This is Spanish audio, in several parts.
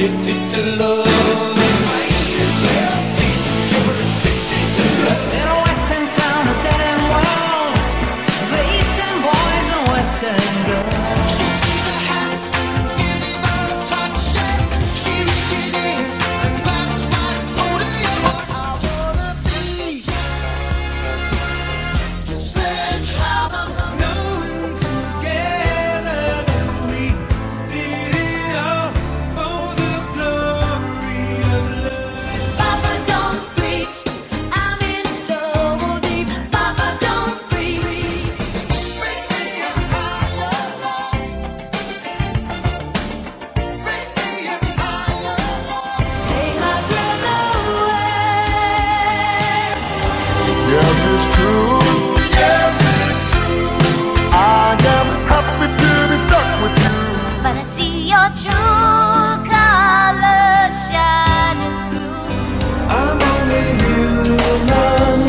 addicted to love. But I see your true colors shining through. I'm only human,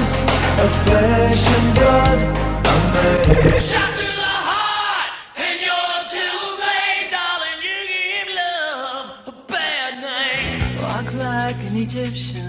a flesh and blood. I'm. Shot the heart, and you're darling. You give love a bad name. Walk like an Egyptian.